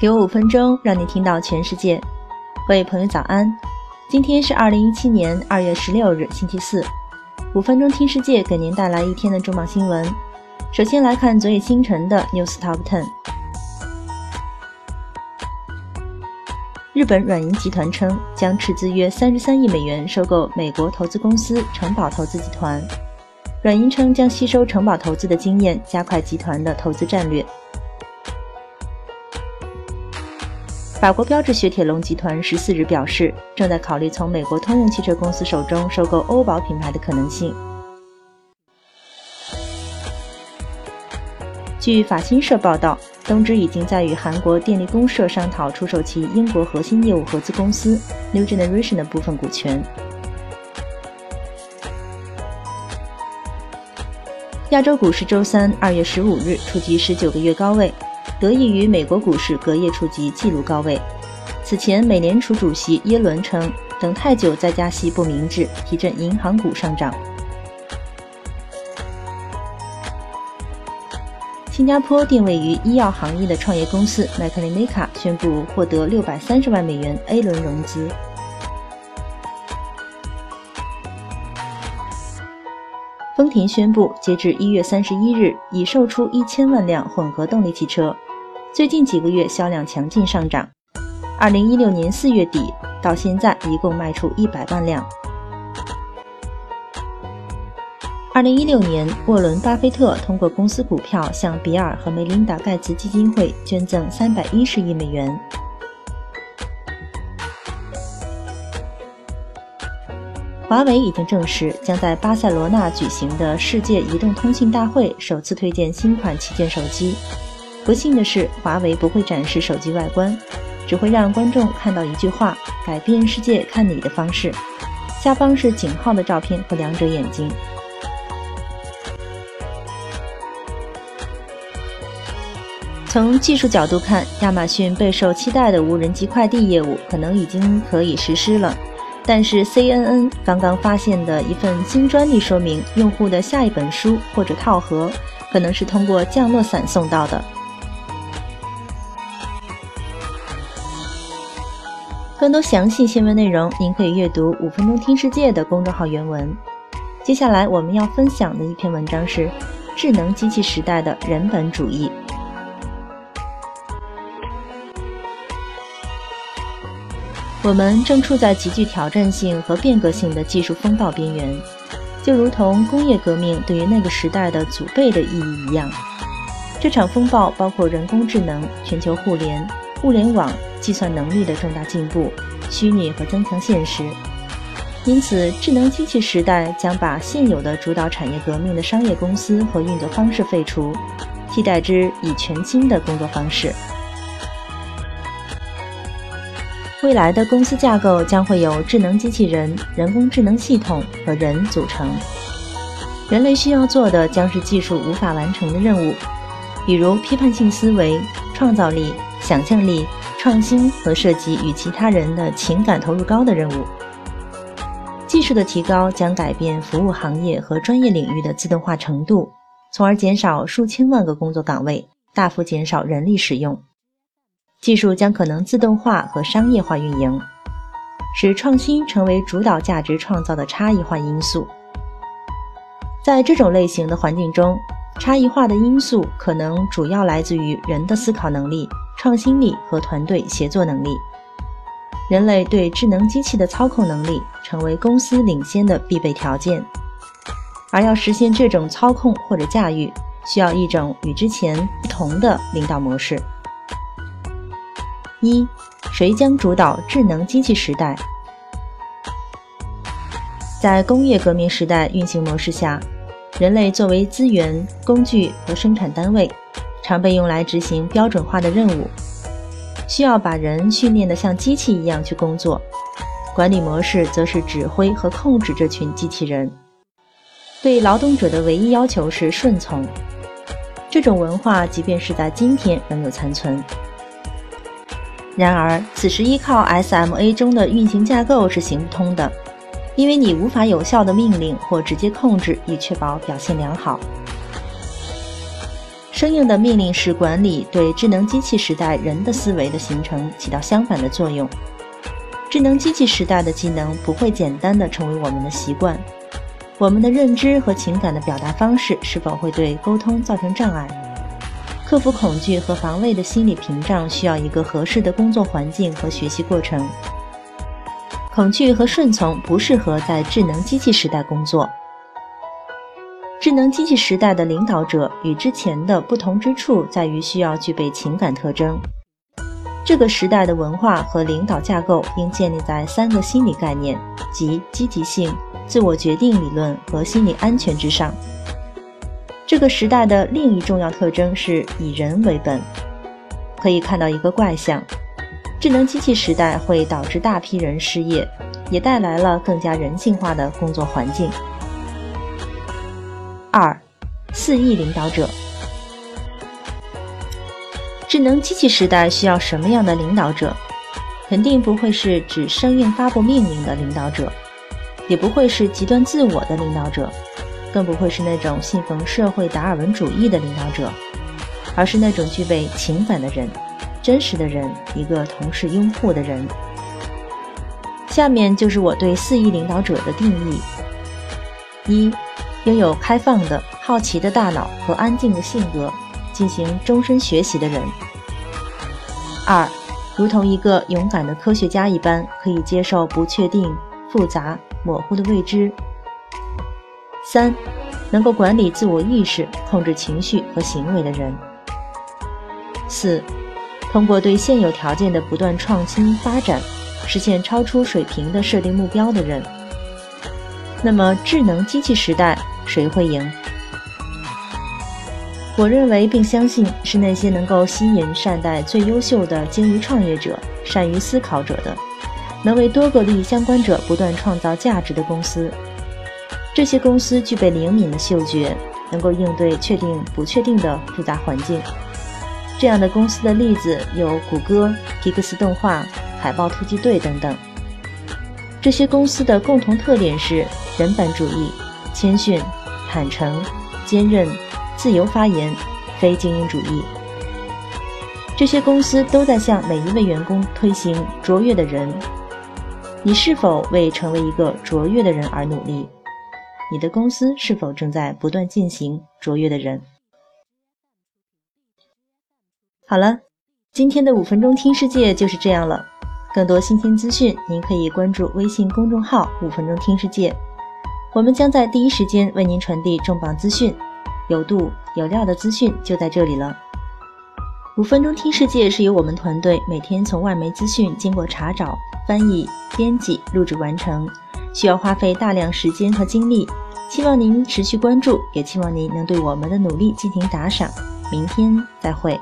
给我五分钟，让你听到全世界。各位朋友，早安！今天是二零一七年二月十六日，星期四。五分钟听世界，给您带来一天的重磅新闻。首先来看昨夜星辰的 News Top Ten。日本软银集团称将斥资约三十三亿美元收购美国投资公司城堡投资集团。软银称将吸收城堡投资的经验，加快集团的投资战略。法国标致雪铁龙集团十四日表示，正在考虑从美国通用汽车公司手中收购欧宝品牌的可能性。据法新社报道，东芝已经在与韩国电力公社商讨出售其英国核心业务合资公司 New Generation 的部分股权。亚洲股市周三二月十五日触及十九个月高位。得益于美国股市隔夜触及纪录高位。此前，美联储主席耶伦称，等太久再加息不明智，提振银行股上涨。新加坡定位于医药行业的创业公司麦克雷梅卡宣布获得六百三十万美元 A 轮融资。丰田宣布，截至一月三十一日，已售出一千万辆混合动力汽车。最近几个月销量强劲上涨，二零一六年四月底到现在一共卖出一百万辆。二零一六年，沃伦·巴菲特通过公司股票向比尔和梅琳达·盖茨基金会捐赠三百一十亿美元。华为已经证实，将在巴塞罗那举行的世界移动通信大会首次推荐新款旗舰手机。不幸的是，华为不会展示手机外观，只会让观众看到一句话：“改变世界看你的方式。”下方是井号的照片和两者眼睛。从技术角度看，亚马逊备受期待的无人机快递业务可能已经可以实施了，但是 CNN 刚刚发现的一份新专利说明，用户的下一本书或者套盒可能是通过降落伞送到的。更多详细新闻内容，您可以阅读《五分钟听世界》的公众号原文。接下来我们要分享的一篇文章是《智能机器时代的人本主义》。我们正处在极具挑战性和变革性的技术风暴边缘，就如同工业革命对于那个时代的祖辈的意义一样。这场风暴包括人工智能、全球互联。物联网计算能力的重大进步，虚拟和增强现实。因此，智能机器时代将把现有的主导产业革命的商业公司和运作方式废除，替代之以全新的工作方式。未来的公司架构将会由智能机器人、人工智能系统和人组成。人类需要做的将是技术无法完成的任务，比如批判性思维、创造力。想象力、创新和涉及与其他人的情感投入高的任务。技术的提高将改变服务行业和专业领域的自动化程度，从而减少数千万个工作岗位，大幅减少人力使用。技术将可能自动化和商业化运营，使创新成为主导价值创造的差异化因素。在这种类型的环境中，差异化的因素可能主要来自于人的思考能力。创新力和团队协作能力，人类对智能机器的操控能力成为公司领先的必备条件。而要实现这种操控或者驾驭，需要一种与之前不同的领导模式。一，谁将主导智能机器时代？在工业革命时代运行模式下，人类作为资源、工具和生产单位。常被用来执行标准化的任务，需要把人训练得像机器一样去工作。管理模式则是指挥和控制这群机器人。对劳动者的唯一要求是顺从。这种文化即便是在今天仍有残存。然而，此时依靠 SMA 中的运行架构是行不通的，因为你无法有效的命令或直接控制以确保表现良好。生硬的命令式管理对智能机器时代人的思维的形成起到相反的作用。智能机器时代的技能不会简单的成为我们的习惯，我们的认知和情感的表达方式是否会对沟通造成障碍？克服恐惧和防卫的心理屏障需要一个合适的工作环境和学习过程。恐惧和顺从不适合在智能机器时代工作。智能机器时代的领导者与之前的不同之处在于需要具备情感特征。这个时代的文化和领导架构应建立在三个心理概念，即积极性、自我决定理论和心理安全之上。这个时代的另一重要特征是以人为本。可以看到一个怪象：智能机器时代会导致大批人失业，也带来了更加人性化的工作环境。二，四亿领导者。智能机器时代需要什么样的领导者？肯定不会是指生硬发布命令的领导者，也不会是极端自我的领导者，更不会是那种信奉社会达尔文主义的领导者，而是那种具备情感的人，真实的人，一个同事拥护的人。下面就是我对四亿领导者的定义：一，拥有开放的好奇的大脑和安静的性格。进行终身学习的人。二，如同一个勇敢的科学家一般，可以接受不确定、复杂、模糊的未知。三，能够管理自我意识、控制情绪和行为的人。四，通过对现有条件的不断创新发展，实现超出水平的设定目标的人。那么，智能机器时代谁会赢？我认为并相信是那些能够吸引善待最优秀的精于创业者、善于思考者的，能为多个利益相关者不断创造价值的公司。这些公司具备灵敏的嗅觉，能够应对确定不确定的复杂环境。这样的公司的例子有谷歌、皮克斯动画、海豹突击队等等。这些公司的共同特点是人本主义、谦逊、坦诚、坚韧。自由发言，非精英主义。这些公司都在向每一位员工推行卓越的人。你是否为成为一个卓越的人而努力？你的公司是否正在不断进行卓越的人？好了，今天的五分钟听世界就是这样了。更多新鲜资讯，您可以关注微信公众号“五分钟听世界”，我们将在第一时间为您传递重磅资讯。有度有料的资讯就在这里了。五分钟听世界是由我们团队每天从外媒资讯经过查找、翻译、编辑、录制完成，需要花费大量时间和精力。希望您持续关注，也期望您能对我们的努力进行打赏。明天再会。